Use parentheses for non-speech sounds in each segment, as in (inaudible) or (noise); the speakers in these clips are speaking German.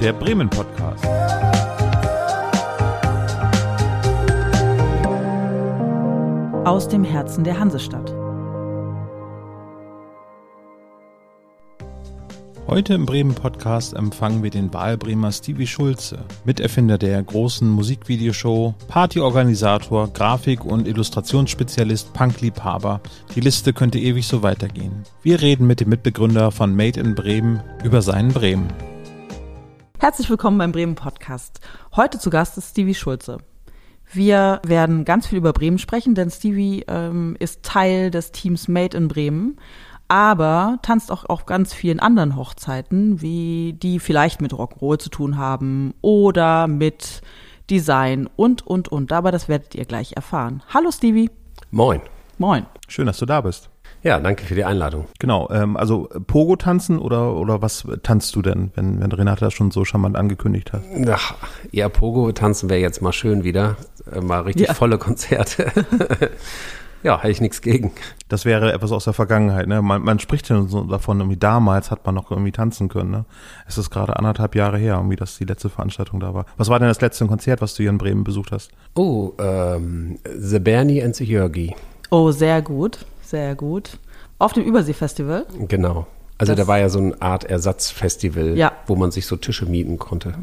der Bremen Podcast. Aus dem Herzen der Hansestadt. Heute im Bremen Podcast empfangen wir den Wahlbremer Stevie Schulze, Miterfinder der großen Musikvideoshow, Partyorganisator, Grafik- und Illustrationsspezialist, Punkliebhaber. Die Liste könnte ewig so weitergehen. Wir reden mit dem Mitbegründer von Made in Bremen über seinen Bremen. Herzlich willkommen beim Bremen Podcast. Heute zu Gast ist Stevie Schulze. Wir werden ganz viel über Bremen sprechen, denn Stevie ähm, ist Teil des Teams Made in Bremen aber tanzt auch auf ganz vielen anderen Hochzeiten, wie die vielleicht mit Rock'n'Roll zu tun haben oder mit Design und, und, und. Aber das werdet ihr gleich erfahren. Hallo Stevie. Moin. Moin. Schön, dass du da bist. Ja, danke für die Einladung. Genau, ähm, also Pogo tanzen oder, oder was tanzt du denn, wenn, wenn Renate das schon so charmant angekündigt hat? Ach, ja, Pogo tanzen wäre jetzt mal schön wieder. Äh, mal richtig Ja. volle Konzerte. (laughs) ja, hätte ich nichts gegen. Das wäre etwas aus der Vergangenheit. Ne? Man, man spricht ja so davon, irgendwie damals hat man noch irgendwie tanzen können. Ne? Es ist gerade anderthalb Jahre her, irgendwie, dass die letzte Veranstaltung da war. Was war denn das letzte Konzert, was du hier in Bremen besucht hast? Oh, ähm, The Bernie and the Jörgi. Oh, sehr gut, sehr gut. Auf dem Überseefestival. Genau. Also Das- da war ja so eine Art Ersatzfestival, Ja. wo man sich so Tische mieten konnte.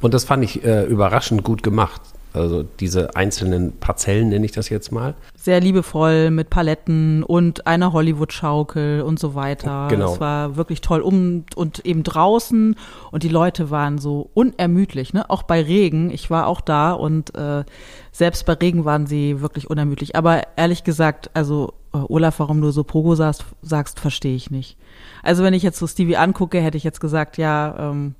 Und das fand ich äh, überraschend gut gemacht. Also diese einzelnen Parzellen nenne ich das jetzt mal. Sehr liebevoll mit Paletten und einer Hollywood-Schaukel und so weiter. Genau. Es war wirklich toll um und eben draußen und die Leute waren so unermüdlich, ne? Auch bei Regen. Ich war auch da und äh, selbst bei Regen waren sie wirklich unermüdlich. Aber ehrlich gesagt, also äh, Olaf, warum du so Pogo sagst, sagst verstehe ich nicht. Also wenn ich jetzt so Stevie angucke, hätte ich jetzt gesagt, ja, ähm,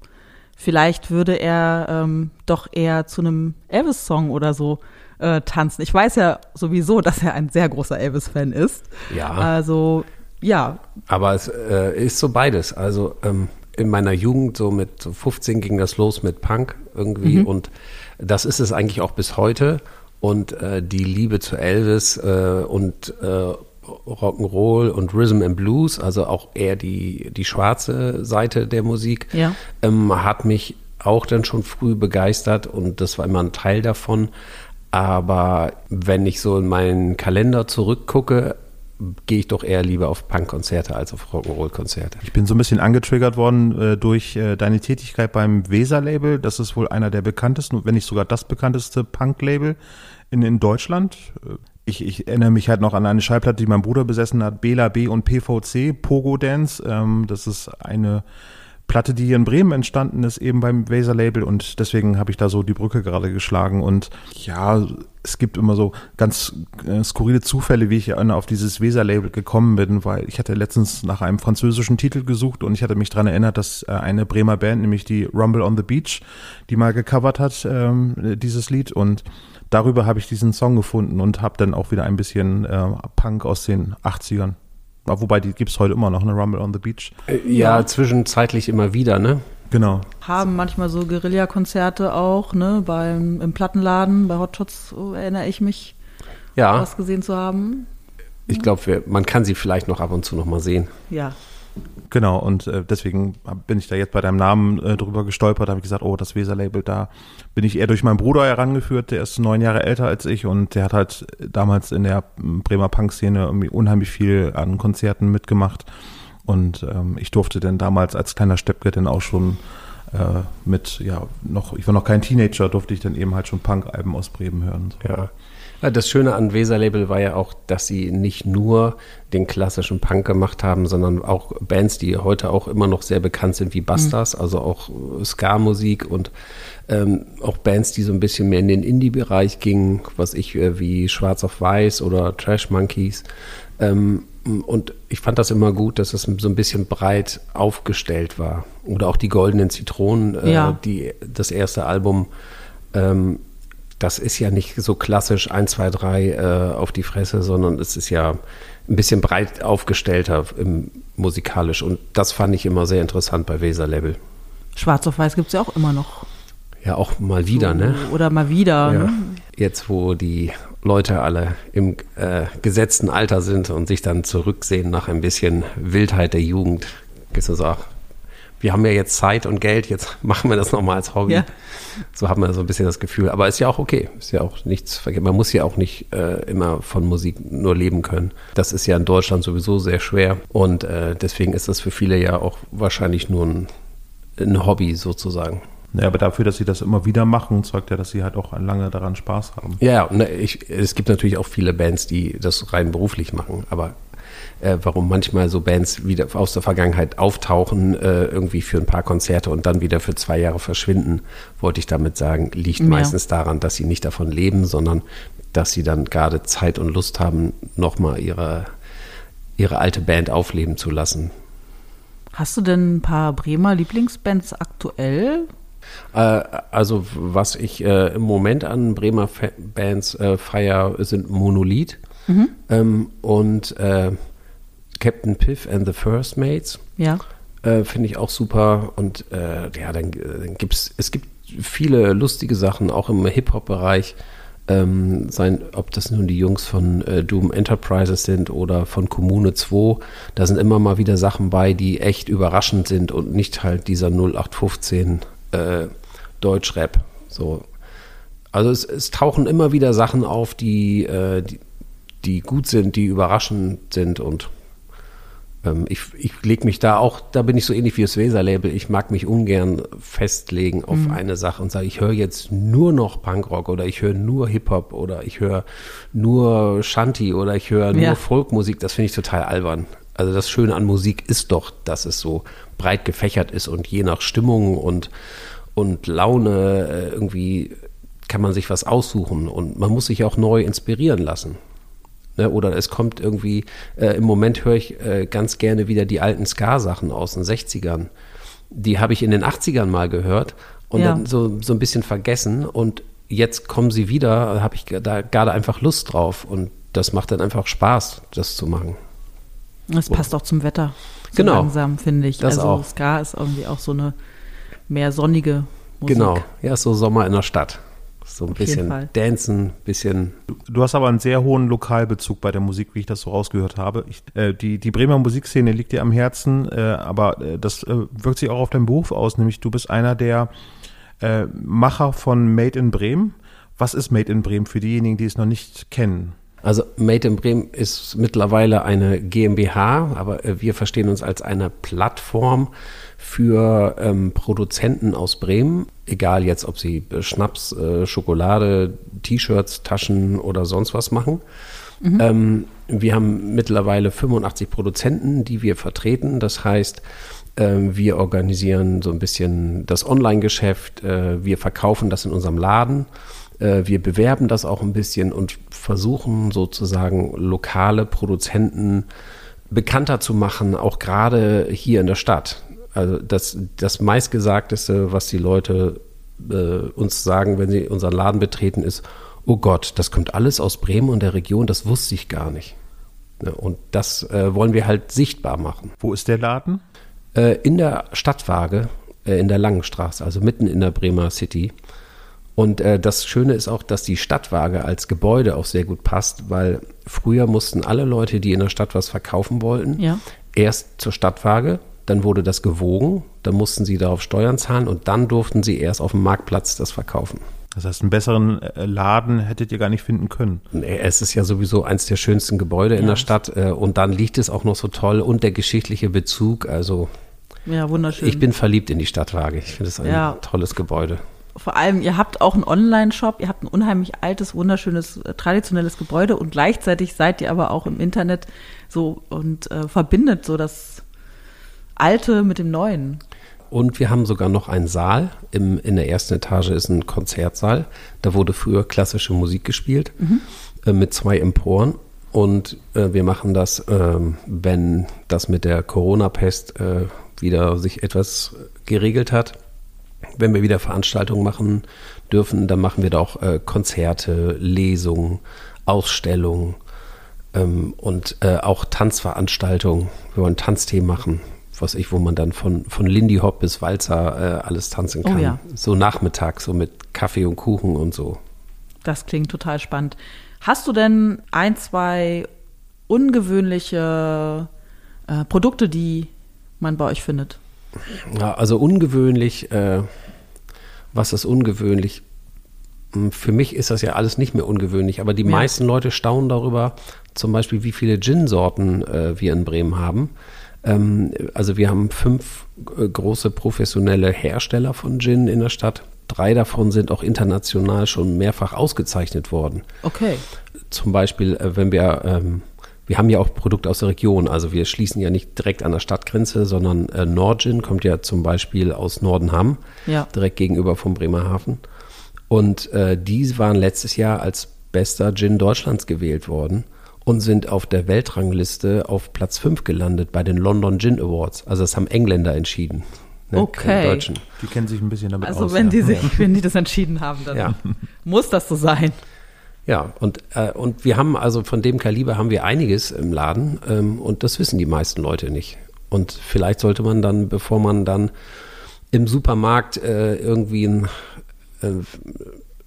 vielleicht würde er ähm, doch eher zu einem Elvis-Song oder so äh, tanzen. Ich weiß ja sowieso, dass er ein sehr großer Elvis-Fan ist. Ja. Also, ja, Aber es äh, ist so beides. Also ähm, in meiner Jugend, so mit so 15 ging das los mit Punk irgendwie und das ist es eigentlich auch bis heute. Und äh, die Liebe zu Elvis äh, und äh, Rock'n'Roll und Rhythm and Blues, also auch eher die, die schwarze Seite der Musik, Ja. ähm, hat mich auch dann schon früh begeistert und das war immer ein Teil davon. Aber wenn ich so in meinen Kalender zurückgucke, gehe ich doch eher lieber auf Punkkonzerte als auf Rock'n'Roll-Konzerte. Ich bin so ein bisschen angetriggert worden äh, durch äh, deine Tätigkeit beim Weser-Label. Das ist wohl einer der bekanntesten, wenn nicht sogar das bekannteste Punk-Label in, in Deutschland. Ich, ich erinnere mich halt noch an eine Schallplatte, die mein Bruder besessen hat, Bela B und PVC, Pogo Dance. Ähm, das ist eine Platte, die hier in Bremen entstanden ist, eben beim Weser Label. Und deswegen habe ich da so die Brücke gerade geschlagen. Und ja, es gibt immer so ganz äh, skurrile Zufälle, wie ich auf dieses Weser Label gekommen bin, weil ich hatte letztens nach einem französischen Titel gesucht und ich hatte mich daran erinnert, dass äh, eine Bremer Band, nämlich die Rumble on the Beach, die mal gecovert hat, ähm, dieses Lied. Und darüber habe ich diesen Song gefunden und habe dann auch wieder ein bisschen äh, Punk aus den 80ern. Wobei, die gibt's heute immer noch, eine Rumble on the Beach. Äh, Ja, zwischenzeitlich immer wieder, ne? Genau. haben manchmal so Guerilla-Konzerte auch, ne, beim, im Plattenladen, bei Hot Shots, so erinnere ich mich, Ja, was gesehen zu haben. ich glaube, man kann sie vielleicht noch ab und zu noch mal sehen. Ja. Genau, und äh, deswegen bin ich da jetzt bei deinem Namen äh, drüber gestolpert, habe ich gesagt, oh, das Weser-Label, da bin ich eher durch meinen Bruder herangeführt, der ist neun Jahre älter als ich und der hat halt damals in der Bremer Punk-Szene unheimlich viel an Konzerten mitgemacht und ähm, ich durfte dann damals als kleiner Steppke dann auch schon äh, mit, ja, noch, ich war noch kein Teenager, durfte ich dann eben halt schon Punk-Alben aus Bremen hören. So. Ja. Das Schöne an Weser Label war ja auch, dass sie nicht nur den klassischen Punk gemacht haben, sondern auch Bands, die heute auch immer noch sehr bekannt sind, wie Bastas, also auch äh, Ska-Musik und ähm, auch Bands, die so ein bisschen mehr in den Indie-Bereich gingen, was ich äh, wie Schwarz auf Weiß oder Trash Monkeys. Ähm, und ich fand das immer gut, dass es so ein bisschen breit aufgestellt war. Oder auch die Goldenen Zitronen, äh, Ja. die, das erste Album. Ähm, das ist ja nicht so klassisch 1, 2, 3 äh, auf die Fresse, sondern es ist ja ein bisschen breit aufgestellter im, musikalisch. Und das fand ich immer sehr interessant bei Weser Label. Schwarz auf Weiß gibt's ja auch immer noch. Ja, auch mal wieder, ne? Oder mal wieder. Ja. Ne? Jetzt, wo die Leute alle im äh, gesetzten Alter sind und sich dann zurücksehen nach ein bisschen Wildheit der Jugend, ist das auch wir haben ja jetzt Zeit und Geld, jetzt (laughs) machen wir das nochmal als Hobby. Ja. So haben wir so ein bisschen das Gefühl. Aber ist ja auch okay. Ist ja auch nichts verkehrt. Man muss ja auch nicht äh, immer von Musik nur leben können. Das ist ja in Deutschland sowieso sehr schwer. Und äh, deswegen ist das für viele ja auch wahrscheinlich nur ein, ein Hobby sozusagen. Ja, aber dafür, dass sie das immer wieder machen, zeugt ja, dass sie halt auch lange daran Spaß haben. Ja, ne, ich, es gibt natürlich auch viele Bands, die das rein beruflich machen, aber äh, warum manchmal so Bands wieder aus der Vergangenheit auftauchen, äh, irgendwie für ein paar Konzerte und dann wieder für zwei Jahre verschwinden, wollte ich damit sagen, liegt ja. meistens daran, dass sie nicht davon leben, sondern dass sie dann gerade Zeit und Lust haben, nochmal ihre, ihre alte Band aufleben zu lassen. Hast du denn ein paar Bremer Lieblingsbands aktuell? Äh, also was ich äh, im Moment an Bremer Bands äh, feier, sind Monolith mhm. ähm, und äh, Captain Piff and the First Mates. Ja. Äh, finde ich auch super. Und äh, ja, dann, dann gibt es, es gibt viele lustige Sachen, auch im Hip-Hop-Bereich. Ähm, sein, ob das nun die Jungs von äh, Doom Enterprises sind oder von Kommune 2, da sind immer mal wieder Sachen bei, die echt überraschend sind und nicht halt dieser 0815 äh, Deutschrap. So. Also es, es, tauchen immer wieder Sachen auf, die, äh, die, die gut sind, die überraschend sind und ich, ich lege mich da auch, da bin ich so ähnlich wie das Weser-Label, ich mag mich ungern festlegen auf mhm. eine Sache und sage, ich höre jetzt nur noch Punkrock oder ich höre nur Hip-Hop oder ich höre nur Shanty oder ich höre nur ja. Folkmusik, das finde ich total albern. Also das Schöne an Musik ist doch, dass es so breit gefächert ist und je nach Stimmung und, und Laune äh, irgendwie kann man sich was aussuchen und man muss sich auch neu inspirieren lassen. Ne? Oder es kommt irgendwie, äh, im Moment höre ich äh, ganz gerne wieder die alten Ska-Sachen aus den 60ern. Die habe ich in den 80ern mal gehört und ja. dann so, so ein bisschen vergessen. Und jetzt kommen sie wieder, habe ich da gerade einfach Lust drauf. Und das macht dann einfach Spaß, das zu machen. Das passt auch zum Wetter. So genau. langsam, finde ich. Das also auch. Ska ist irgendwie auch so eine mehr sonnige Musik. Genau, ja, ist so Sommer in der Stadt. So ein Auf bisschen Dancen, bisschen. Du hast aber einen sehr hohen Lokalbezug bei der Musik, wie ich das so rausgehört habe. Ich, äh, die, die Bremer Musikszene liegt dir am Herzen, äh, aber äh, das äh, wirkt sich auch auf deinen Beruf aus, nämlich du bist einer der äh, Macher von Made in Bremen. Was ist Made in Bremen für diejenigen, die es noch nicht kennen? Also Made in Bremen ist mittlerweile eine GmbH, aber äh, wir verstehen uns als eine Plattform für ähm, Produzenten aus Bremen, egal jetzt, ob sie Schnaps, äh, Schokolade, T-Shirts, Taschen oder sonst was machen. Mhm. Ähm, wir haben mittlerweile 85 Produzenten, die wir vertreten. Das heißt, äh, wir organisieren so ein bisschen das Online-Geschäft, äh, wir verkaufen das in unserem Laden, äh, wir bewerben das auch ein bisschen und versuchen sozusagen lokale Produzenten bekannter zu machen, auch gerade hier in der Stadt. Also das, das meistgesagteste, was die Leute äh, uns sagen, wenn sie unseren Laden betreten, ist, oh Gott, das kommt alles aus Bremen und der Region, das wusste ich gar nicht. Ja, und das äh, wollen wir halt sichtbar machen. Wo ist der Laden? Äh, in der Stadtwaage, äh, in der Langenstraße, also mitten in der Bremer City. Und äh, das Schöne ist auch, dass die Stadtwaage als Gebäude auch sehr gut passt, weil früher mussten alle Leute, die in der Stadt was verkaufen wollten, ja. erst zur Stadtwaage dann wurde das gewogen, dann mussten sie darauf Steuern zahlen und dann durften sie erst auf dem Marktplatz das verkaufen. Das heißt, einen besseren äh, Laden hättet ihr gar nicht finden können. Nee, es ist ja sowieso eins der schönsten Gebäude ja. in der Stadt äh, und dann liegt es auch noch so toll und der geschichtliche Bezug, also ja, wunderschön. Ich bin verliebt in die Stadtwaage. Ich finde es ein ja. tolles Gebäude. Vor allem, ihr habt auch einen Online-Shop, ihr habt ein unheimlich altes, wunderschönes, äh, traditionelles Gebäude und gleichzeitig seid ihr aber auch im Internet so und äh, verbindet so das Alte mit dem Neuen. Und wir haben sogar noch einen Saal. Im, in der ersten Etage ist ein Konzertsaal. Da wurde früher klassische Musik gespielt mhm. äh, mit zwei Emporen. Und äh, wir machen das, äh, wenn das mit der Corona-Pest äh, wieder sich etwas geregelt hat. Wenn wir wieder Veranstaltungen machen dürfen, dann machen wir da auch äh, Konzerte, Lesungen, Ausstellungen ähm, und äh, auch Tanzveranstaltungen. Wir wollen Tanztee machen was ich, wo man dann von, von Lindy Hop bis Walzer äh, alles tanzen oh kann. Oh ja. So Nachmittag, so mit Kaffee und Kuchen und so. Das klingt total spannend. Hast du denn ein, zwei ungewöhnliche äh, Produkte, die man bei euch findet? Ja, also ungewöhnlich, äh, was ist ungewöhnlich? Hm, Für mich ist das ja alles nicht mehr ungewöhnlich, aber die Ja. meisten Leute staunen darüber, zum Beispiel, wie viele Gin-Sorten äh, wir in Bremen haben. Ähm, also wir haben fünf äh, große professionelle Hersteller von Gin in der Stadt. Drei davon sind auch international schon mehrfach ausgezeichnet worden Okay. zum Beispiel, äh, wenn wir, ähm, wir haben ja auch Produkte aus der Region, also wir schließen ja nicht direkt an der Stadtgrenze, sondern äh, Nordgin kommt ja zum Beispiel aus Nordenham, Ja. direkt gegenüber vom Bremerhaven. Und äh, die waren letztes Jahr als bester Gin Deutschlands gewählt worden und sind auf der Weltrangliste auf Platz 5 gelandet bei den London Gin Awards. Also das haben Engländer entschieden. ne, Okay. Deutschen. Die kennen sich ein bisschen damit Also aus. wenn ja. die sich, wenn die das entschieden haben, dann Ja. muss das so sein. Ja, und, äh, und wir haben also von dem Kaliber haben wir einiges im Laden ähm, und das wissen die meisten Leute nicht. Und vielleicht sollte man dann, bevor man dann im Supermarkt äh, irgendwie ein, äh,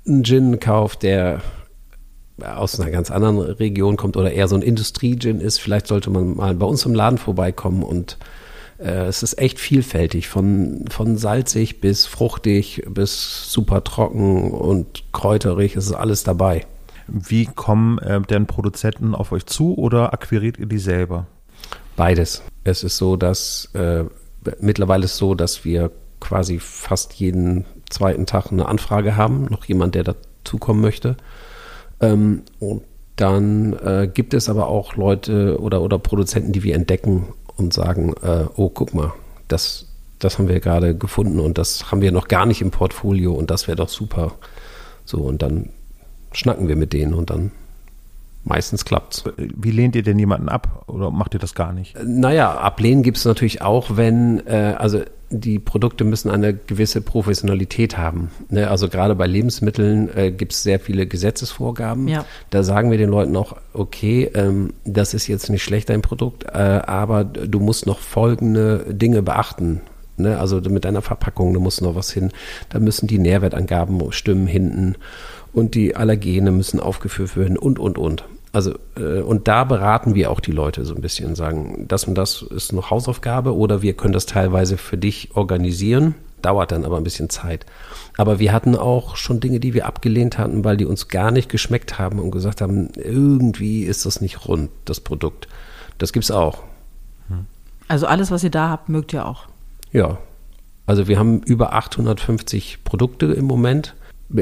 einen Gin kauft, der aus einer ganz anderen Region kommt oder eher so ein Industrie-Gin ist, vielleicht sollte man mal bei uns im Laden vorbeikommen und äh, es ist echt vielfältig, von, von salzig bis fruchtig bis super trocken und kräuterig, es ist alles dabei. Wie kommen äh, denn Produzenten auf euch zu oder akquiriert ihr die selber? Beides. Es ist so, dass äh, mittlerweile ist so, dass wir quasi fast jeden zweiten Tag eine Anfrage haben, noch jemand, der dazukommen möchte. Ähm, und dann äh, gibt es aber auch Leute oder, oder Produzenten, die wir entdecken und sagen, äh, oh, guck mal, das, das haben wir gerade gefunden und das haben wir noch gar nicht im Portfolio und das wäre doch super. So, und dann schnacken wir mit denen und dann meistens klappt's. Wie lehnt ihr denn jemanden ab oder macht ihr das gar nicht? Naja, ablehnen gibt es natürlich auch, wenn, äh, also die Produkte müssen eine gewisse Professionalität haben. Ne? Also gerade bei Lebensmitteln äh, gibt es sehr viele Gesetzesvorgaben. Ja. Da sagen wir den Leuten auch, okay, ähm, das ist jetzt nicht schlecht, dein Produkt, äh, aber du musst noch folgende Dinge beachten. Ne? Also mit deiner Verpackung, da muss noch was hin. Da müssen die Nährwertangaben stimmen hinten und die Allergene müssen aufgeführt werden und, und, und. Also, äh, und da beraten wir auch die Leute so ein bisschen, sagen, das und das ist noch Hausaufgabe oder wir können das teilweise für dich organisieren. Dauert dann aber ein bisschen Zeit. Aber wir hatten auch schon Dinge, die wir abgelehnt hatten, weil die uns gar nicht geschmeckt haben und gesagt haben, irgendwie ist das nicht rund, das Produkt. Das gibt's auch. Also alles, was ihr da habt, mögt ihr auch. Ja. Also wir haben über 850 Produkte im Moment.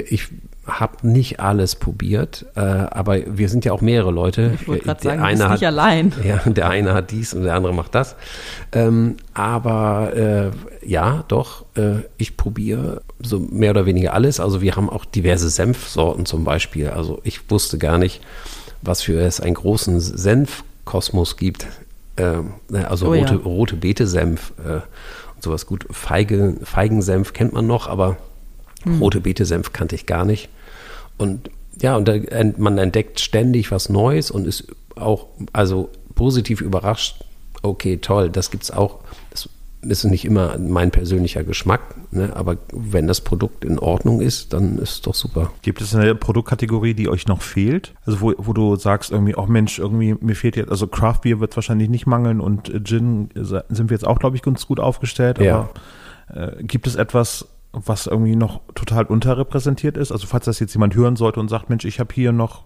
Ich habe nicht alles probiert, äh, aber wir sind ja auch mehrere Leute. Ich wollte gerade Der sagen, du eine bist nicht hat- allein. (laughs) Ja, der eine hat dies und der andere macht das. Ähm, aber äh, ja, doch, äh, ich probiere so mehr oder weniger alles. Also wir haben auch diverse Senfsorten zum Beispiel. Also ich wusste gar nicht, was für es einen großen Senfkosmos gibt. Ähm, ne, also Oh ja. rote, rote Beete-Senf äh, und sowas. Gut, Feige, Feigensenf kennt man noch, aber rote Beete-Senf kannte ich gar nicht. Und ja, und da, man entdeckt ständig was Neues und ist auch also positiv überrascht. Okay, toll, das gibt's auch. Das ist nicht immer mein persönlicher Geschmack, ne? aber wenn das Produkt in Ordnung ist, dann ist es doch super. Gibt es eine Produktkategorie, die euch noch fehlt? Also wo, wo du sagst irgendwie, oh Mensch, irgendwie mir fehlt jetzt, also Craft Beer wird wahrscheinlich nicht mangeln und Gin äh, sind wir jetzt auch, glaube ich, ganz gut aufgestellt. Ja. Aber äh, gibt es etwas, was irgendwie noch total unterrepräsentiert ist? Also falls das jetzt jemand hören sollte und sagt, Mensch, ich habe hier noch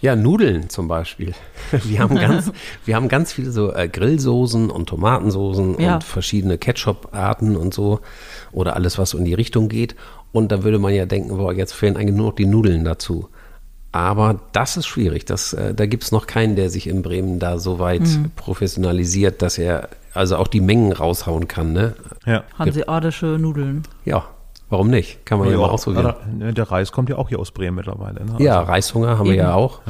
Ja, Nudeln zum Beispiel. (laughs) Wir haben ganz, wir haben ganz viele so äh, Grillsoßen und Tomatensoßen Ja. und verschiedene Ketchup-Arten und so oder alles, was so in die Richtung geht. Und da würde man ja denken, boah, jetzt fehlen eigentlich nur noch die Nudeln dazu. Aber das ist schwierig. Das, äh, da gibt's noch keinen, der sich in Bremen da so weit professionalisiert, dass er also auch die Mengen raushauen kann. Ne? ja. Hanseatische Nudeln. Ja, warum nicht? Kann man ja, mal ausprobieren. oder, ne, der Reis kommt ja auch hier aus Bremen mittlerweile. Ne? Ja, Also, Reishunger haben wir Eben. ja auch.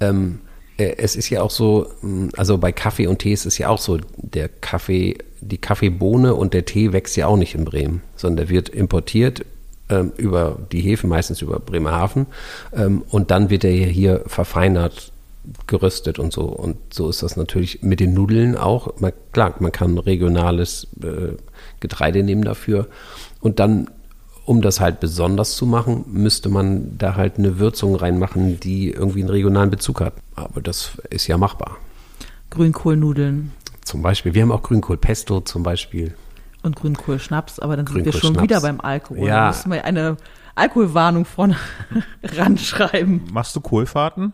Ähm, äh, es ist ja auch so, mh, also bei Kaffee und Tee ist es ja auch so, der Kaffee, die Kaffeebohne und der Tee wächst ja auch nicht in Bremen, sondern der wird importiert ähm, über die Häfen, meistens über Bremerhaven. Ähm, und dann wird er hier verfeinert, geröstet und so. Und so ist das natürlich mit den Nudeln auch. Man, klar, man kann regionales äh, Getreide nehmen dafür. Und dann um das halt besonders zu machen, müsste man da halt eine Würzung reinmachen, die irgendwie einen regionalen Bezug hat. Aber das ist ja machbar. Grünkohlnudeln. Zum Beispiel. Wir haben auch Grünkohl-Pesto zum Beispiel. Und Grünkohl-Schnaps, aber dann sind wir schon wieder beim Alkohol. Ja. Da müssen wir eine Alkoholwarnung vorne (laughs) ranschreiben. Machst du Kohlfahrten?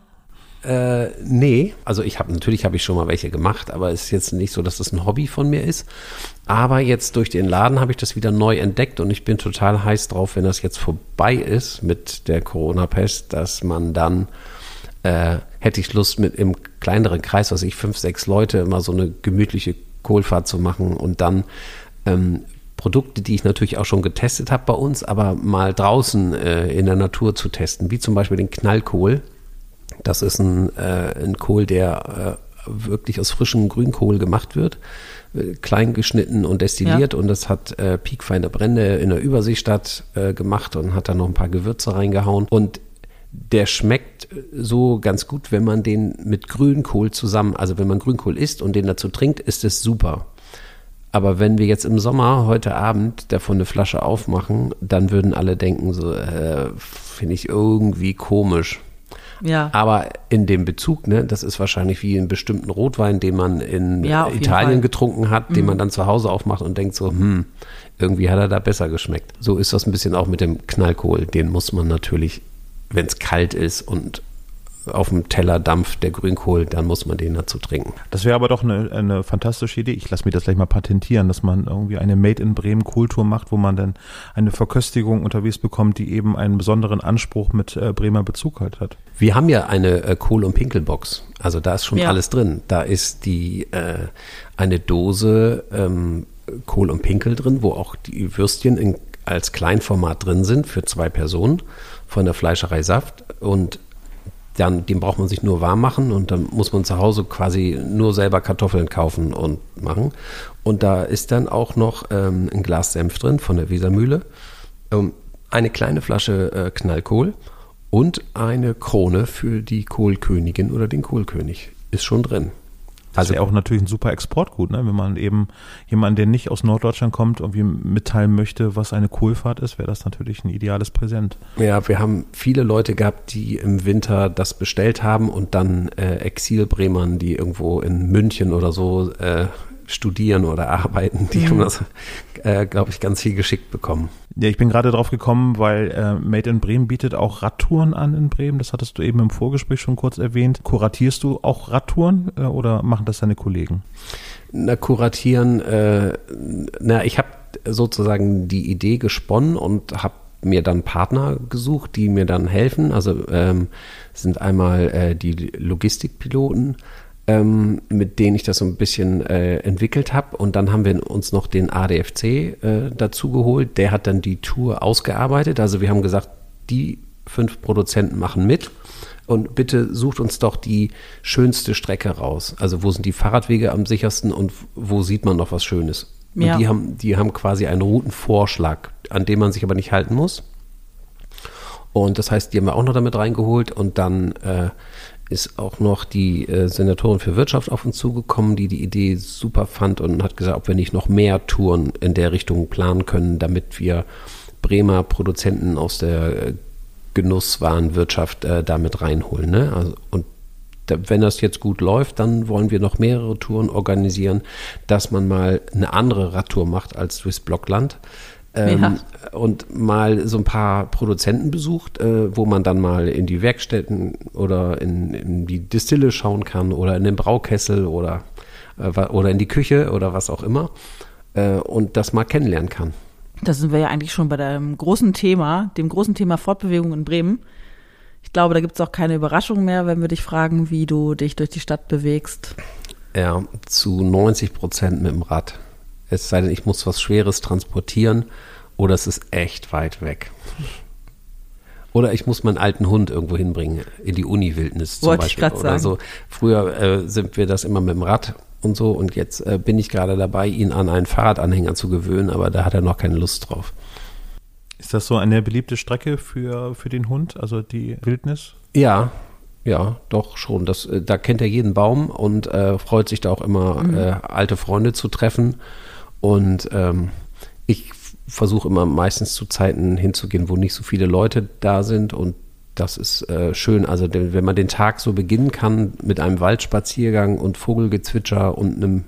Äh, nee, also ich habe natürlich habe ich schon mal welche gemacht, aber es ist jetzt nicht so, dass das ein Hobby von mir ist. Aber jetzt durch den Laden habe ich das wieder neu entdeckt und ich bin total heiß drauf, wenn das jetzt vorbei ist mit der Corona-Pest, dass man dann äh, hätte ich Lust mit im kleineren Kreis, was ich fünf, sechs Leute immer so eine gemütliche Kohlfahrt zu machen und dann ähm, Produkte, die ich natürlich auch schon getestet habe bei uns, aber mal draußen äh, in der Natur zu testen, wie zum Beispiel den Knallkohl. Das ist ein, äh, ein Kohl, der äh, wirklich aus frischem Grünkohl gemacht wird, äh, klein geschnitten und destilliert. Und das hat äh, piekfeine Brände in der Überseestadt äh, gemacht und hat da noch ein paar Gewürze reingehauen. Und der schmeckt so ganz gut, wenn man den mit Grünkohl zusammen, also wenn man Grünkohl isst und den dazu trinkt, ist es super. Aber wenn wir jetzt im Sommer heute Abend davon eine Flasche aufmachen, dann würden alle denken, so, äh, finde ich irgendwie komisch. Ja. Aber in dem Bezug, ne, das ist wahrscheinlich wie einen bestimmten Rotwein, den man in Ja, Italien. Mhm. getrunken hat, den man dann zu Hause aufmacht und denkt so, hm, irgendwie hat er da besser geschmeckt. So ist das ein bisschen auch mit dem Knallkohl. Den muss man natürlich, wenn es kalt ist und auf dem Teller dampft der Grünkohl, dann muss man den dazu trinken. Das wäre aber doch eine, eine fantastische Idee. Ich lasse mir das gleich mal patentieren, dass man irgendwie eine Made in Bremen Kultur macht, wo man dann eine Verköstigung unterwegs bekommt, die eben einen besonderen Anspruch mit äh, Bremer Bezug halt hat. Wir haben ja eine äh, Kohl- und Pinkelbox. Also da ist schon Ja. alles drin. Da ist die äh, eine Dose ähm, Kohl und Pinkel drin, wo auch die Würstchen in, als Kleinformat drin sind für zwei Personen von der Fleischerei Saft. Und dann, den braucht man sich nur warm machen und dann muss man zu Hause quasi nur selber Kartoffeln kaufen und machen. Und da ist dann auch noch ähm, ein Glas Senf drin von der Wesermühle, ähm, eine kleine Flasche äh, Knallkohl und eine Krone für die Kohlkönigin oder den Kohlkönig. Ist schon drin. Also auch natürlich ein super Exportgut, ne? wenn man eben jemanden, der nicht aus Norddeutschland kommt, irgendwie mitteilen möchte, was eine Kohlfahrt ist, wäre das natürlich ein ideales Präsent. Ja, wir haben viele Leute gehabt, die im Winter das bestellt haben und dann äh, Exilbremern, die irgendwo in München oder so äh, studieren oder arbeiten, die haben das, äh, glaube ich, ganz viel geschickt bekommen. Ja, ich bin gerade drauf gekommen, weil äh, Made in Bremen bietet auch Radtouren an in Bremen. Das hattest du eben im Vorgespräch schon kurz erwähnt. Kuratierst du auch Radtouren äh, oder machen das deine Kollegen? Na, kuratieren, äh, na, ich habe sozusagen die Idee gesponnen und habe mir dann Partner gesucht, die mir dann helfen. Also ähm, sind einmal äh, die Logistikpiloten, ähm, mit denen ich das so ein bisschen äh, entwickelt habe. Und dann haben wir uns noch den ADFC äh, dazu geholt. Der hat dann die Tour ausgearbeitet. Also wir haben gesagt, die fünf Produzenten machen mit. Und bitte sucht uns doch die schönste Strecke raus. Also wo sind die Fahrradwege am sichersten und wo sieht man noch was Schönes? Und Ja. die haben, die haben quasi einen Routenvorschlag, an dem man sich aber nicht halten muss. Und das heißt, die haben wir auch noch damit reingeholt. Und dann äh, ist auch noch die äh, Senatorin für Wirtschaft auf uns zugekommen, die die Idee super fand und hat gesagt, ob wir nicht noch mehr Touren in der Richtung planen können, damit wir Bremer Produzenten aus der äh, Genusswarenwirtschaft äh, damit reinholen. Ne? Also, und da, wenn das jetzt gut läuft, dann wollen wir noch mehrere Touren organisieren, dass man mal eine andere Radtour macht als durchs Blockland. Ähm, Und mal so ein paar Produzenten besucht, äh, wo man dann mal in die Werkstätten oder in, in die Distille schauen kann oder in den Braukessel oder, äh, oder in die Küche oder was auch immer äh, und das mal kennenlernen kann. Da sind wir ja eigentlich schon bei dem großen Thema, dem großen Thema Fortbewegung in Bremen. Ich glaube, da gibt es auch keine Überraschung mehr, wenn wir dich fragen, wie du dich durch die Stadt bewegst. Ja, zu 90 Prozent mit dem Rad. Es sei denn, ich muss was Schweres transportieren oder es ist echt weit weg. Oder ich muss meinen alten Hund irgendwo hinbringen, in die Uni-Wildnis zum Wollte ich Beispiel. grad oder sagen. so. Früher äh, sind wir das immer mit dem Rad und so und jetzt äh, bin ich gerade dabei, ihn an einen Fahrradanhänger zu gewöhnen, aber da hat er noch keine Lust drauf. Ist das so eine beliebte Strecke für, für den Hund, also die Wildnis? Ja, ja, doch schon. Das, äh, da kennt er jeden Baum und äh, freut sich da auch immer, äh, alte Freunde zu treffen. Und ähm, ich versuche immer meistens zu Zeiten hinzugehen, wo nicht so viele Leute da sind und das ist äh, schön. Also wenn man den Tag so beginnen kann mit einem Waldspaziergang und Vogelgezwitscher und einem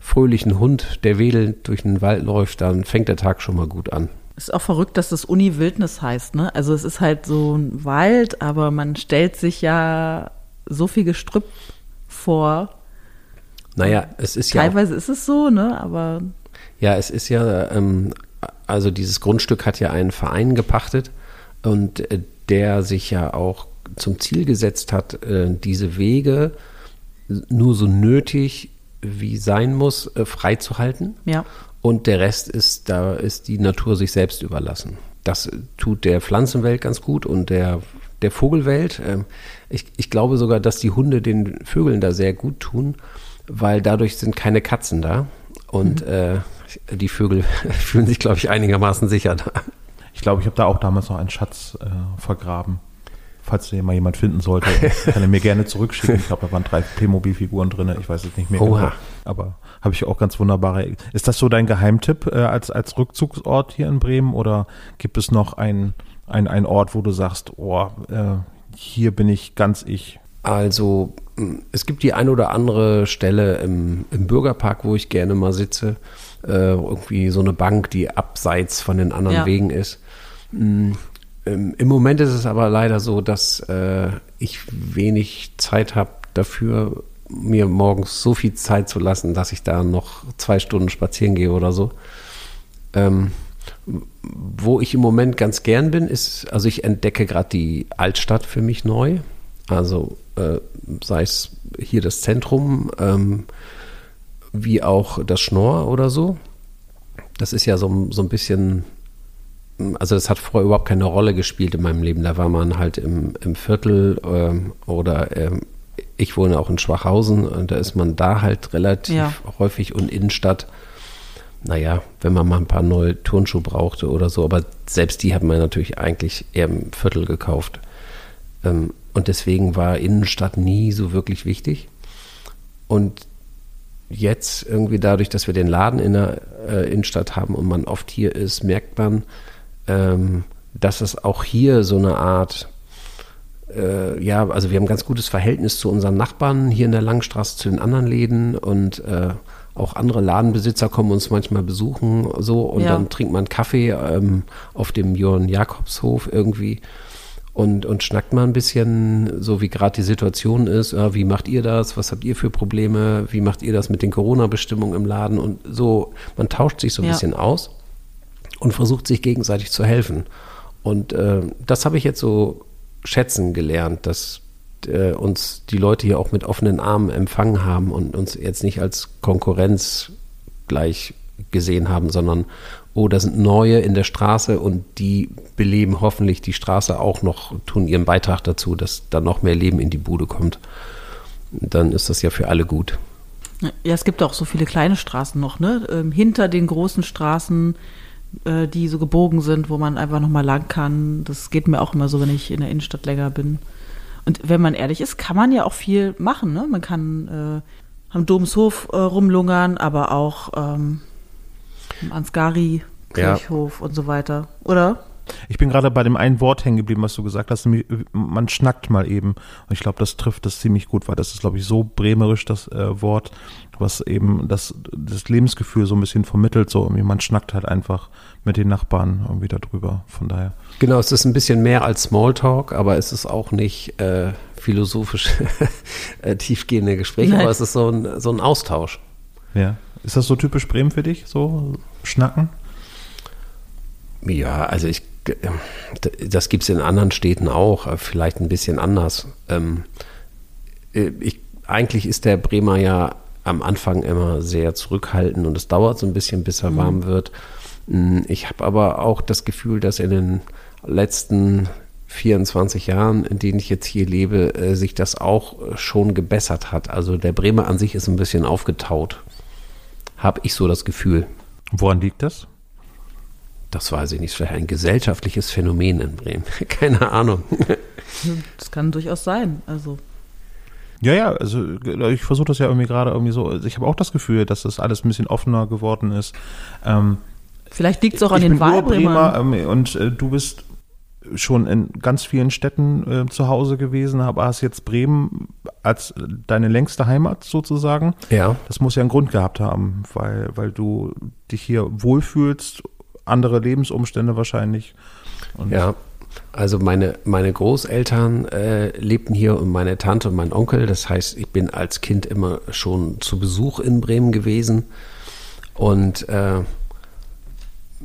fröhlichen Hund, der wedelnd durch den Wald läuft, dann fängt der Tag schon mal gut an. Ist auch verrückt, dass das Uni Wildnis heißt, ne? Also es ist halt so ein Wald, aber man stellt sich ja so viel Gestrüpp vor. Naja, es ist ja. Teilweise ist es so, ne? Aber. Ja, es ist ja, ähm, also dieses Grundstück hat ja einen Verein gepachtet und äh, der sich ja auch zum Ziel gesetzt hat, äh, diese Wege nur so nötig wie sein muss, äh, freizuhalten. Ja. Und der Rest ist, da ist die Natur sich selbst überlassen. Das tut der Pflanzenwelt ganz gut und der, der Vogelwelt. Ähm, ich, ich glaube sogar, dass die Hunde den Vögeln da sehr gut tun, weil dadurch sind keine Katzen da. Und mhm. äh, die Vögel (laughs) fühlen sich, glaube ich, einigermaßen sicher da. Ich glaube, ich habe da auch damals noch einen Schatz äh, vergraben. Falls den mal jemand finden sollte, (laughs) kann er mir gerne zurückschicken. Ich glaube, da waren drei Playmobil-Figuren drin. Ich weiß es nicht mehr Oha. genau. Aber habe ich auch ganz wunderbare. Ist das so dein Geheimtipp äh, als, als Rückzugsort hier in Bremen? Oder gibt es noch einen ein Ort, wo du sagst, oh, äh, hier bin ich ganz ich? Also es gibt die ein oder andere Stelle im, im Bürgerpark, wo ich gerne mal sitze. Äh, irgendwie so eine Bank, die abseits von den anderen ja. Wegen ist. Mhm. Im Moment ist es aber leider so, dass äh, ich wenig Zeit habe dafür, mir morgens so viel Zeit zu lassen, dass ich da noch zwei Stunden spazieren gehe oder so. Ähm, wo ich im Moment ganz gern bin, ist, also ich entdecke gerade die Altstadt für mich neu. Also äh, sei es hier das Zentrum, ähm, wie auch das Schnorr oder so. Das ist ja so, so ein bisschen, also das hat vorher überhaupt keine Rolle gespielt in meinem Leben. Da war man halt im, im Viertel ähm, oder ähm, ich wohne auch in Schwachhausen und da ist man da halt relativ ja. häufig und Innenstadt. Naja, wenn man mal ein paar neue Turnschuhe brauchte oder so, aber selbst die hat man natürlich eigentlich eher im Viertel gekauft. Ähm, und deswegen war Innenstadt nie so wirklich wichtig. Und jetzt irgendwie dadurch, dass wir den Laden in der äh, Innenstadt haben und man oft hier ist, merkt man, ähm, dass es auch hier so eine Art, äh, ja, also wir haben ein ganz gutes Verhältnis zu unseren Nachbarn hier in der Langstraße, zu den anderen Läden und äh, auch andere Ladenbesitzer kommen uns manchmal besuchen so und ja. dann trinkt man Kaffee ähm, auf dem Jörn Jakobshof irgendwie und, und schnackt mal ein bisschen, so wie gerade die Situation ist. Ja, wie macht ihr das? Was habt ihr für Probleme? Wie macht ihr das mit den Corona-Bestimmungen im Laden? Und so, man tauscht sich so ein ja. bisschen aus und versucht sich gegenseitig zu helfen. Und äh, das habe ich jetzt so schätzen gelernt, dass äh, uns die Leute hier auch mit offenen Armen empfangen haben und uns jetzt nicht als Konkurrenz gleich gesehen haben, sondern oh, da sind neue in der Straße und die beleben hoffentlich die Straße auch noch, tun ihren Beitrag dazu, dass da noch mehr Leben in die Bude kommt. Dann ist das ja für alle gut. Ja, es gibt auch so viele kleine Straßen noch, ne? Ähm, hinter den großen Straßen, äh, die so gebogen sind, wo man einfach nochmal lang kann. Das geht mir auch immer so, wenn ich in der Innenstadt länger bin. Und wenn man ehrlich ist, kann man ja auch viel machen, ne? Man kann äh, am Domshof äh, rumlungern, aber auch ähm, Ansgari, Kirchhof ja. und so weiter, oder? Ich bin gerade bei dem einen Wort hängen geblieben, was du gesagt hast. Man schnackt mal eben. Und ich glaube, das trifft das ziemlich gut, weil das ist, glaube ich, so bremerisch, das äh, Wort, was eben das, das Lebensgefühl so ein bisschen vermittelt. So irgendwie, man schnackt halt einfach mit den Nachbarn irgendwie darüber. Von daher. Genau, es ist ein bisschen mehr als Smalltalk, aber es ist auch nicht äh, philosophisch (laughs) äh, tiefgehende Gespräche, Nein. aber es ist so ein, so ein Austausch. Ja. Ist das so typisch Bremen für dich, so schnacken? Ja, also ich, das gibt es in anderen Städten auch, äh, vielleicht ein bisschen anders. Ähm, äh, ich, eigentlich ist der Bremer ja am Anfang immer sehr zurückhaltend und es dauert so ein bisschen, bis er mhm. warm wird. Hm, ich habe aber auch das Gefühl, dass in den letzten 24 Jahren, in denen ich jetzt hier lebe, äh, sich das auch schon gebessert hat. Also der Bremer an sich ist ein bisschen aufgetaut habe ich so das Gefühl. Woran liegt das? Das weiß ich nicht. Vielleicht ein gesellschaftliches Phänomen in Bremen. (laughs) Keine Ahnung. Das kann durchaus sein. Also. Ja, ja, also ich versuche das ja irgendwie gerade irgendwie so. Ich habe auch das Gefühl, dass das alles ein bisschen offener geworden ist. Ähm, Vielleicht liegt es auch an den Wahlbremern. Ähm, und äh, du bist schon in ganz vielen Städten äh, zu Hause gewesen, aber hast jetzt Bremen als deine längste Heimat sozusagen. Ja. Das muss ja einen Grund gehabt haben, weil, weil du dich hier wohlfühlst, andere Lebensumstände wahrscheinlich. Und ja, also meine, meine Großeltern äh, lebten hier und meine Tante und mein Onkel. Das heißt, ich bin als Kind immer schon zu Besuch in Bremen gewesen. Und äh,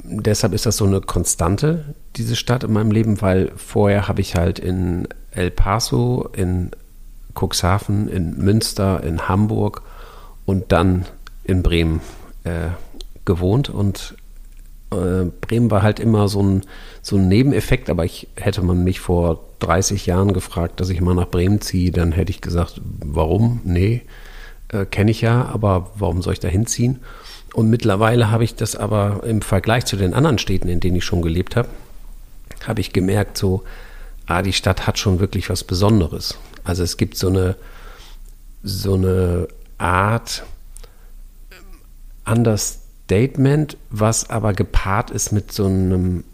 deshalb ist das so eine Konstante, diese Stadt in meinem Leben, weil vorher habe ich halt in El Paso, in Cuxhaven, in Münster, in Hamburg und dann in Bremen äh, gewohnt und äh, Bremen war halt immer so ein, so ein Nebeneffekt, aber ich hätte man mich vor 30 Jahren gefragt, dass ich mal nach Bremen ziehe, dann hätte ich gesagt, warum? Nee, äh, kenne ich ja, aber warum soll ich da hinziehen? Und mittlerweile habe ich das aber im Vergleich zu den anderen Städten, in denen ich schon gelebt habe, habe ich gemerkt, so, ah, die Stadt hat schon wirklich was Besonderes. Also es gibt so eine, so eine Art Understatement, was aber gepaart ist mit so einem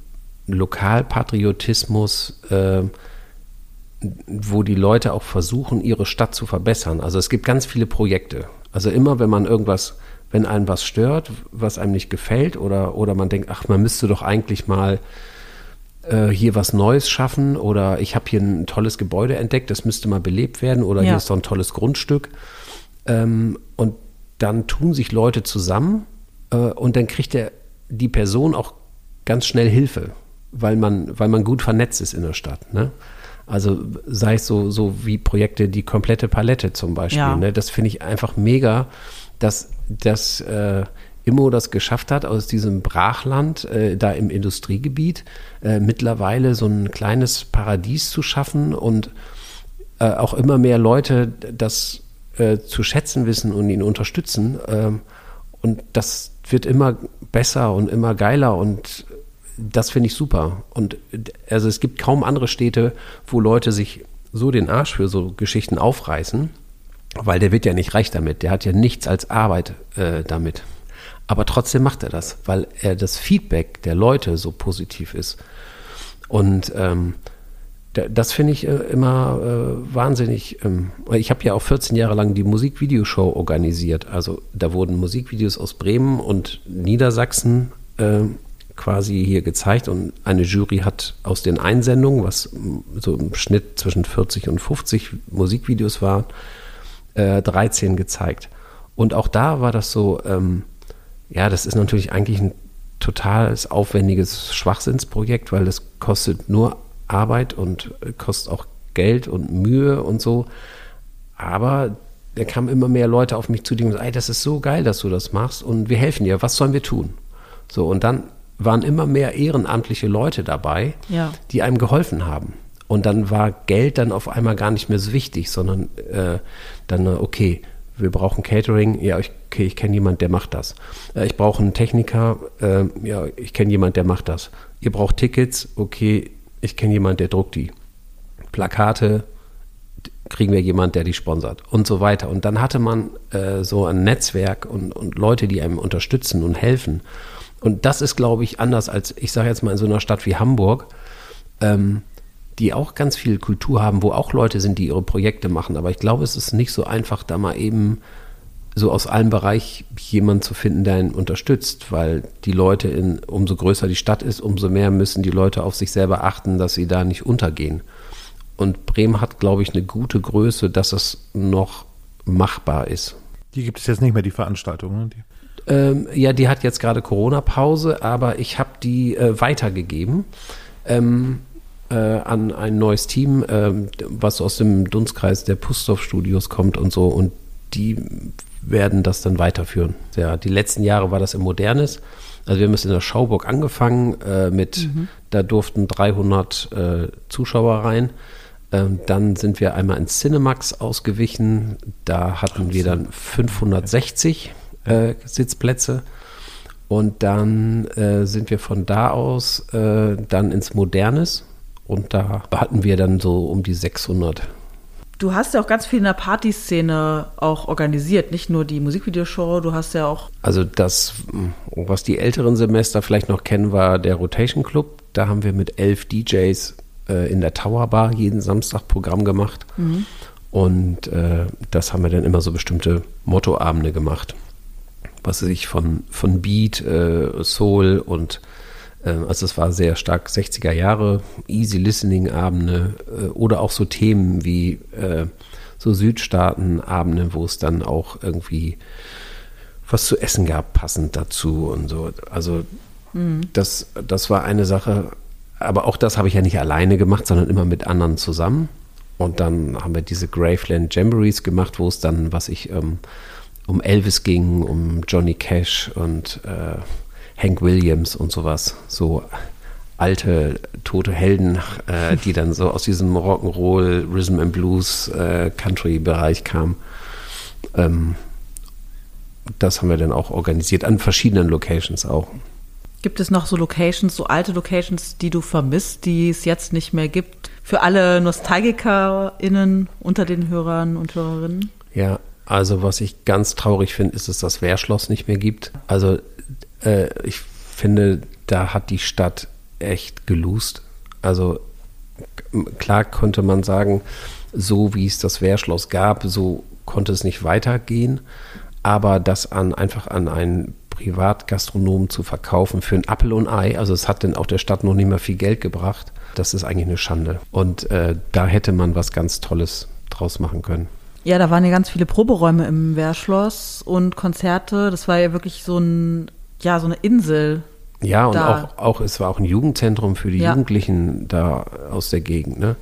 Lokalpatriotismus, äh, wo die Leute auch versuchen, ihre Stadt zu verbessern. Also es gibt ganz viele Projekte. Also immer, wenn man irgendwas wenn einem was stört, was einem nicht gefällt oder, oder man denkt, ach, man müsste doch eigentlich mal äh, hier was Neues schaffen oder ich habe hier ein tolles Gebäude entdeckt, das müsste mal belebt werden oder ja. hier ist so ein tolles Grundstück. Ähm, und dann tun sich Leute zusammen äh, und dann kriegt der, die Person auch ganz schnell Hilfe, weil man, weil man gut vernetzt ist in der Stadt. Ne? Also sei es so, so wie Projekte, die komplette Palette zum Beispiel. Ja. Ne? Das finde ich einfach mega, dass dass äh, Immo das geschafft hat, aus diesem Brachland, äh, da im Industriegebiet, äh, mittlerweile so ein kleines Paradies zu schaffen und äh, auch immer mehr Leute das äh, zu schätzen wissen und ihn unterstützen. Ähm, und das wird immer besser und immer geiler und das finde ich super. Und also es gibt kaum andere Städte, wo Leute sich so den Arsch für so Geschichten aufreißen weil der wird ja nicht reich damit, der hat ja nichts als Arbeit äh, damit. Aber trotzdem macht er das, weil er das Feedback der Leute so positiv ist. Und ähm, das finde ich äh, immer äh, wahnsinnig. Ähm, ich habe ja auch 14 Jahre lang die Musikvideoshow organisiert. Also da wurden Musikvideos aus Bremen und Niedersachsen äh, quasi hier gezeigt und eine Jury hat aus den Einsendungen, was so im Schnitt zwischen 40 und 50 Musikvideos waren, äh, 13 gezeigt. Und auch da war das so, ähm, ja, das ist natürlich eigentlich ein totales aufwendiges Schwachsinnsprojekt, weil das kostet nur Arbeit und äh, kostet auch Geld und Mühe und so. Aber da kamen immer mehr Leute auf mich zu, die gesagt, ey, das ist so geil, dass du das machst und wir helfen dir, was sollen wir tun? So, und dann waren immer mehr ehrenamtliche Leute dabei, ja. die einem geholfen haben. Und dann war Geld dann auf einmal gar nicht mehr so wichtig, sondern äh, dann, äh, okay, wir brauchen Catering, ja, okay, ich kenne jemanden, der macht das. Äh, ich brauche einen Techniker, äh, ja, ich kenne jemanden, der macht das. Ihr braucht Tickets, okay, ich kenne jemanden, der druckt die. Plakate, kriegen wir jemanden, der die sponsert und so weiter. Und dann hatte man äh, so ein Netzwerk und, und Leute, die einem unterstützen und helfen. Und das ist, glaube ich, anders als, ich sage jetzt mal, in so einer Stadt wie Hamburg. Ähm, die auch ganz viel Kultur haben, wo auch Leute sind, die ihre Projekte machen. Aber ich glaube, es ist nicht so einfach, da mal eben so aus allen Bereichen jemanden zu finden, der einen unterstützt, weil die Leute in, umso größer die Stadt ist, umso mehr müssen die Leute auf sich selber achten, dass sie da nicht untergehen. Und Bremen hat, glaube ich, eine gute Größe, dass es noch machbar ist. Die gibt es jetzt nicht mehr, die Veranstaltung, ne? Die ähm, ja, die hat jetzt gerade Corona-Pause, aber ich habe die äh, weitergegeben. Ähm, äh, an ein neues Team, äh, was aus dem Dunstkreis der Pustow-Studios kommt und so. Und die werden das dann weiterführen. Ja, die letzten Jahre war das im Modernes. Also wir haben es in der Schauburg angefangen äh, mit, mhm. da durften 300 äh, Zuschauer rein. Ähm, dann sind wir einmal ins Cinemax ausgewichen. Da hatten Ach, wir dann 560 äh, Sitzplätze. Und dann äh, sind wir von da aus äh, dann ins Modernes. Und da hatten wir dann so um die 600. Du hast ja auch ganz viel in der Partyszene auch organisiert, nicht nur die Musikvideoshow, du hast ja auch. Also das, was die älteren Semester vielleicht noch kennen, war der Rotation Club. Da haben wir mit elf DJs äh, in der Tower Bar jeden Samstag Programm gemacht. Mhm. Und äh, das haben wir dann immer so bestimmte Mottoabende gemacht. Was sich von, von Beat, äh, Soul und also es war sehr stark 60er Jahre, Easy Listening Abende äh, oder auch so Themen wie äh, so Südstaaten Abende, wo es dann auch irgendwie was zu essen gab, passend dazu und so. Also mhm. das, das war eine Sache, aber auch das habe ich ja nicht alleine gemacht, sondern immer mit anderen zusammen. Und dann haben wir diese Graveland Jamborees gemacht, wo es dann, was ich, ähm, um Elvis ging, um Johnny Cash und äh, Hank Williams und sowas. So alte, tote Helden, äh, die dann so aus diesem Rock'n'Roll, Rhythm and Blues, äh, Country-Bereich kamen. Ähm, das haben wir dann auch organisiert, an verschiedenen Locations auch. Gibt es noch so Locations, so alte Locations, die du vermisst, die es jetzt nicht mehr gibt? Für alle NostalgikerInnen unter den Hörern und Hörerinnen? Ja, also was ich ganz traurig finde, ist, dass das Wehrschloss nicht mehr gibt. Also äh, ich finde, da hat die Stadt echt gelust. Also klar konnte man sagen, so wie es das Wehrschloss gab, so konnte es nicht weitergehen. Aber das an, einfach an einen Privatgastronomen zu verkaufen für ein Apfel und Ei, also es hat denn auch der Stadt noch nicht mehr viel Geld gebracht, das ist eigentlich eine Schande. Und äh, da hätte man was ganz Tolles draus machen können. Ja, da waren ja ganz viele Proberäume im Wehrschloss und Konzerte. Das war ja wirklich so ein, ja, so eine Insel. Ja, und auch, auch, es war auch ein Jugendzentrum für die ja. Jugendlichen da aus der Gegend, ne?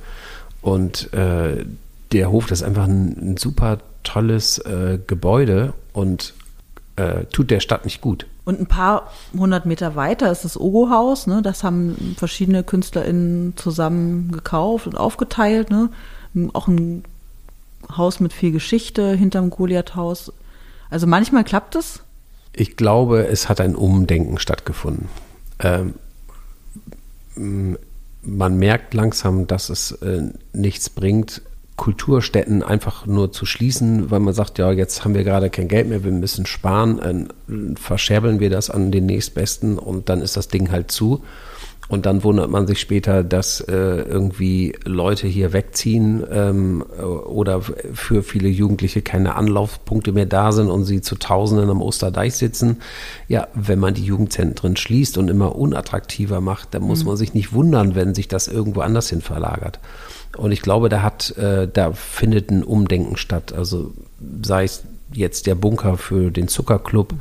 Und äh, der Hof, das ist einfach ein, ein super tolles äh, Gebäude und äh, tut der Stadt nicht gut. Und ein paar hundert Meter weiter ist das Ogo-Haus. Ne? Das haben verschiedene KünstlerInnen zusammen gekauft und aufgeteilt. Ne? Auch ein Haus mit viel Geschichte hinterm Goliath-Haus. Also manchmal klappt es. Ich glaube, es hat ein Umdenken stattgefunden. Ähm, man merkt langsam, dass es äh, nichts bringt, Kulturstätten einfach nur zu schließen, weil man sagt, ja, jetzt haben wir gerade kein Geld mehr, wir müssen sparen, äh, verscherbeln wir das an den nächstbesten und dann ist das Ding halt zu. Und dann wundert man sich später, dass äh, irgendwie Leute hier wegziehen ähm, oder für viele Jugendliche keine Anlaufpunkte mehr da sind und sie zu Tausenden am Osterdeich sitzen. Ja, wenn man die Jugendzentren schließt und immer unattraktiver macht, dann muss mhm. man sich nicht wundern, wenn sich das irgendwo anders hin verlagert. Und ich glaube, da hat, äh, da findet ein Umdenken statt. Also sei es jetzt der Bunker für den Zuckerclub. Mhm.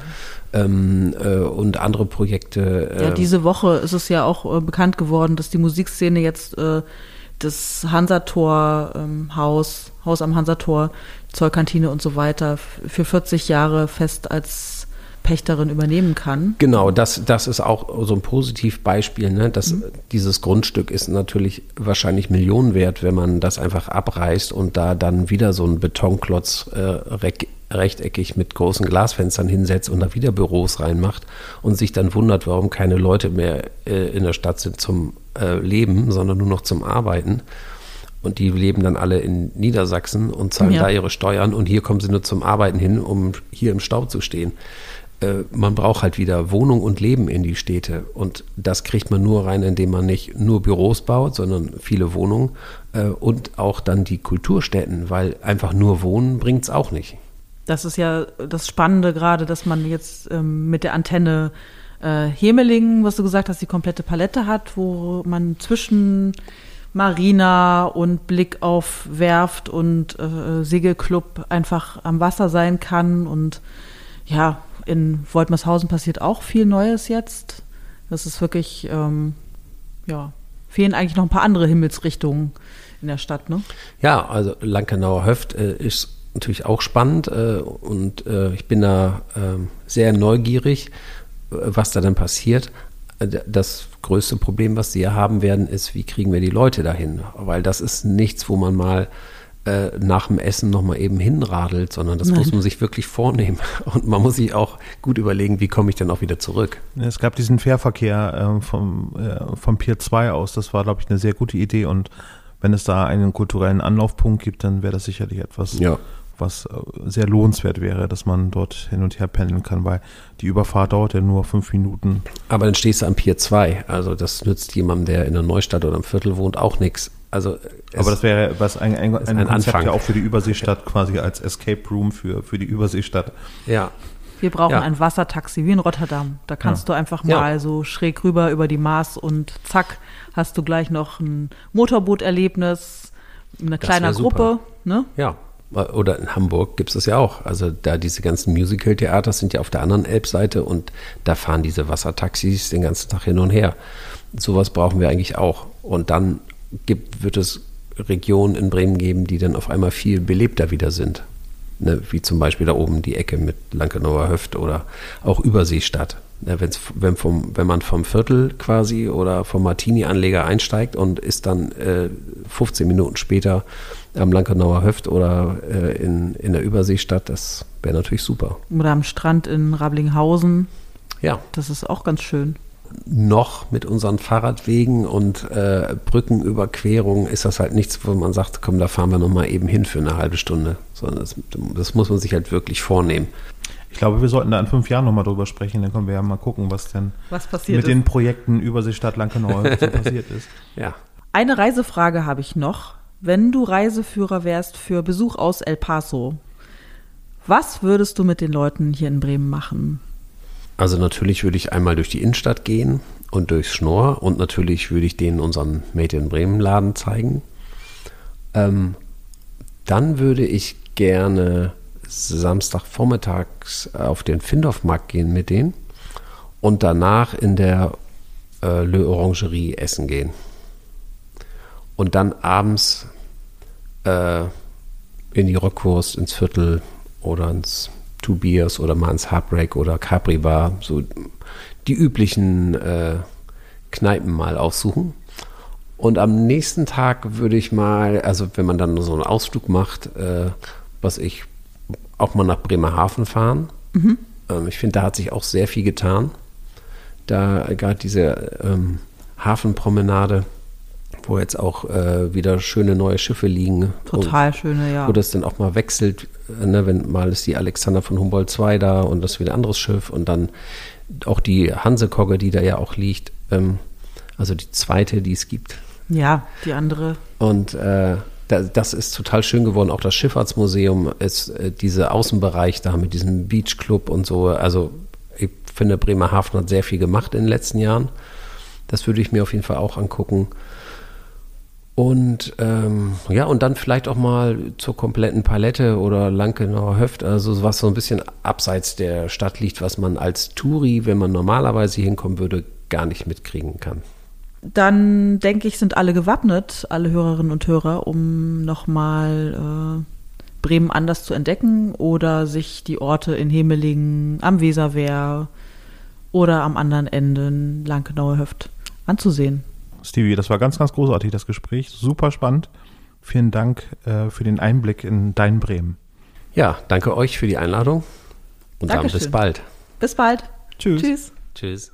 Ähm, äh, und andere Projekte. Äh ja, diese Woche ist es ja auch äh, bekannt geworden, dass die Musikszene jetzt äh, das Hansator ähm, Haus, am Hansator, Zollkantine und so weiter für 40 Jahre fest als Pächterin übernehmen kann. Genau, das, das ist auch so ein Positivbeispiel. Ne? Das, mhm. Dieses Grundstück ist natürlich wahrscheinlich Millionen wert, wenn man das einfach abreißt und da dann wieder so einen Betonklotz äh, rechteckig mit großen Glasfenstern hinsetzt und da wieder Büros reinmacht und sich dann wundert, warum keine Leute mehr äh, in der Stadt sind zum äh, Leben, sondern nur noch zum Arbeiten. Und die leben dann alle in Niedersachsen und zahlen ja. da ihre Steuern und hier kommen sie nur zum Arbeiten hin, um hier im Stau zu stehen. Äh, man braucht halt wieder Wohnung und Leben in die Städte. Und das kriegt man nur rein, indem man nicht nur Büros baut, sondern viele Wohnungen äh, und auch dann die Kulturstätten, weil einfach nur Wohnen bringt es auch nicht. Das ist ja das Spannende gerade, dass man jetzt ähm, mit der Antenne äh, Hemelingen, was du gesagt hast, die komplette Palette hat, wo man zwischen Marina und Blick auf Werft und äh, Segelclub einfach am Wasser sein kann und ja, in Woltmershausen passiert auch viel Neues jetzt. Das ist wirklich, ähm, ja, fehlen eigentlich noch ein paar andere Himmelsrichtungen in der Stadt, ne? Ja, also Lankenauer Höft äh, ist natürlich auch spannend äh, und äh, ich bin da ähm, sehr neugierig, äh, was da dann passiert. Äh, das größte Problem, was sie ja haben werden, ist, wie kriegen wir die Leute dahin? Weil das ist nichts, wo man mal äh, nach dem Essen nochmal eben hinradelt, sondern das Nein. muss man sich wirklich vornehmen. (laughs) Und man muss sich auch gut überlegen, wie komme ich denn auch wieder zurück. Es gab diesen Fährverkehr äh, vom, äh, vom Pier 2 aus, das war, glaube ich, eine sehr gute Idee und wenn es da einen kulturellen Anlaufpunkt gibt, dann wäre das sicherlich etwas, Ja. Was äh, sehr lohnenswert wäre, dass man dort hin und her pendeln kann, weil die Überfahrt dauert ja nur fünf Minuten. Aber dann stehst du am Pier 2. Also das nützt jemandem, der in der Neustadt oder im Viertel wohnt, auch nichts. Also Aber das wäre was ein, ein, ein, ein Konzept Anfang. ja auch für die Überseestadt quasi als Escape Room für, für die Überseestadt. ja. Wir brauchen Ja. ein Wassertaxi wie in Rotterdam. Da kannst du einfach Ja. mal so schräg rüber über die Maas und zack, hast du gleich noch ein Motorbooterlebnis, eine kleine. Gruppe. Ne? Ja, oder in Hamburg gibt es das ja auch. Also da diese ganzen Musical-Theater sind ja auf der anderen Elbseite und da fahren diese Wassertaxis den ganzen Tag hin und her. Sowas brauchen wir eigentlich auch. Und dann gibt, wird es Regionen in Bremen geben, die dann auf einmal viel belebter wieder sind. Ne, wie zum Beispiel da oben die Ecke mit Lankenauer Höft oder auch Überseestadt. Ne, wenn's, wenn, vom, wenn man vom Viertel quasi oder vom Martini-Anleger einsteigt und ist dann äh, 15 Minuten später am Lankenauer Höft oder äh, in, in der Überseestadt, das wäre natürlich super. Oder am Strand in Rablinghausen. Ja, Das ist auch ganz schön. Noch mit unseren Fahrradwegen und äh, Brückenüberquerungen ist das halt nichts, wo man sagt, komm, da fahren wir nochmal eben hin für eine halbe Stunde. Sondern das, das muss man sich halt wirklich vornehmen. Ich glaube, wir sollten da in fünf Jahren nochmal drüber sprechen, dann können wir ja mal gucken, was denn Was passiert mit ist. den Projekten Überseestadt Lankenau so passiert ist. (laughs) Ja. Eine Reisefrage habe ich noch. Wenn du Reiseführer wärst für Besuch aus El Paso, was würdest du mit den Leuten hier in Bremen machen? Also natürlich würde ich einmal durch die Innenstadt gehen und durchs Schnorr und natürlich würde ich denen unseren Made in Bremen Laden zeigen. Ähm, dann würde ich gerne Samstagvormittags auf den Findorfmarkt gehen mit denen und danach in der äh, Le Orangerie essen gehen. Und dann abends äh, in die Rockwurst, ins Viertel oder ins Two Beers oder mal ins Heartbreak oder Capri Bar, so die üblichen äh, Kneipen mal aufsuchen. Und am nächsten Tag würde ich mal, also wenn man dann so einen Ausflug macht, äh, was ich auch mal nach Bremerhaven fahren. Ähm, ich finde, da hat sich auch sehr viel getan. Da gerade diese ähm, Hafenpromenade, wo jetzt auch äh, wieder schöne neue Schiffe liegen. Total schöne, ja. Wo das dann auch mal wechselt, äh, ne, wenn mal ist die Alexander von Humboldt 2 da und das wieder ein anderes Schiff und dann auch die Hansekogge, die da ja auch liegt, ähm, also die zweite, die es gibt. Ja, die andere. Und äh, da, das ist total schön geworden. Auch das Schifffahrtsmuseum ist äh, dieser Außenbereich da mit diesem Beachclub und so. Also ich finde, Bremerhaven hat sehr viel gemacht in den letzten Jahren. Das würde ich mir auf jeden Fall auch angucken. Und ähm, ja, und dann vielleicht auch mal zur kompletten Palette oder Lankenauer Höft, also was so ein bisschen abseits der Stadt liegt, was man als Touri, wenn man normalerweise hinkommen würde, gar nicht mitkriegen kann. Dann denke ich, sind alle gewappnet, alle Hörerinnen und Hörer, um nochmal äh, Bremen anders zu entdecken oder sich die Orte in Hemelingen, am Weserwehr oder am anderen Ende Lankenauer Höft anzusehen. Stevie, das war ganz, ganz großartig, das Gespräch. Super spannend. Vielen Dank äh, für den Einblick in dein Bremen. Ja, danke euch für die Einladung und dann bis bald. Bis bald. Tschüss. Tschüss. Tschüss.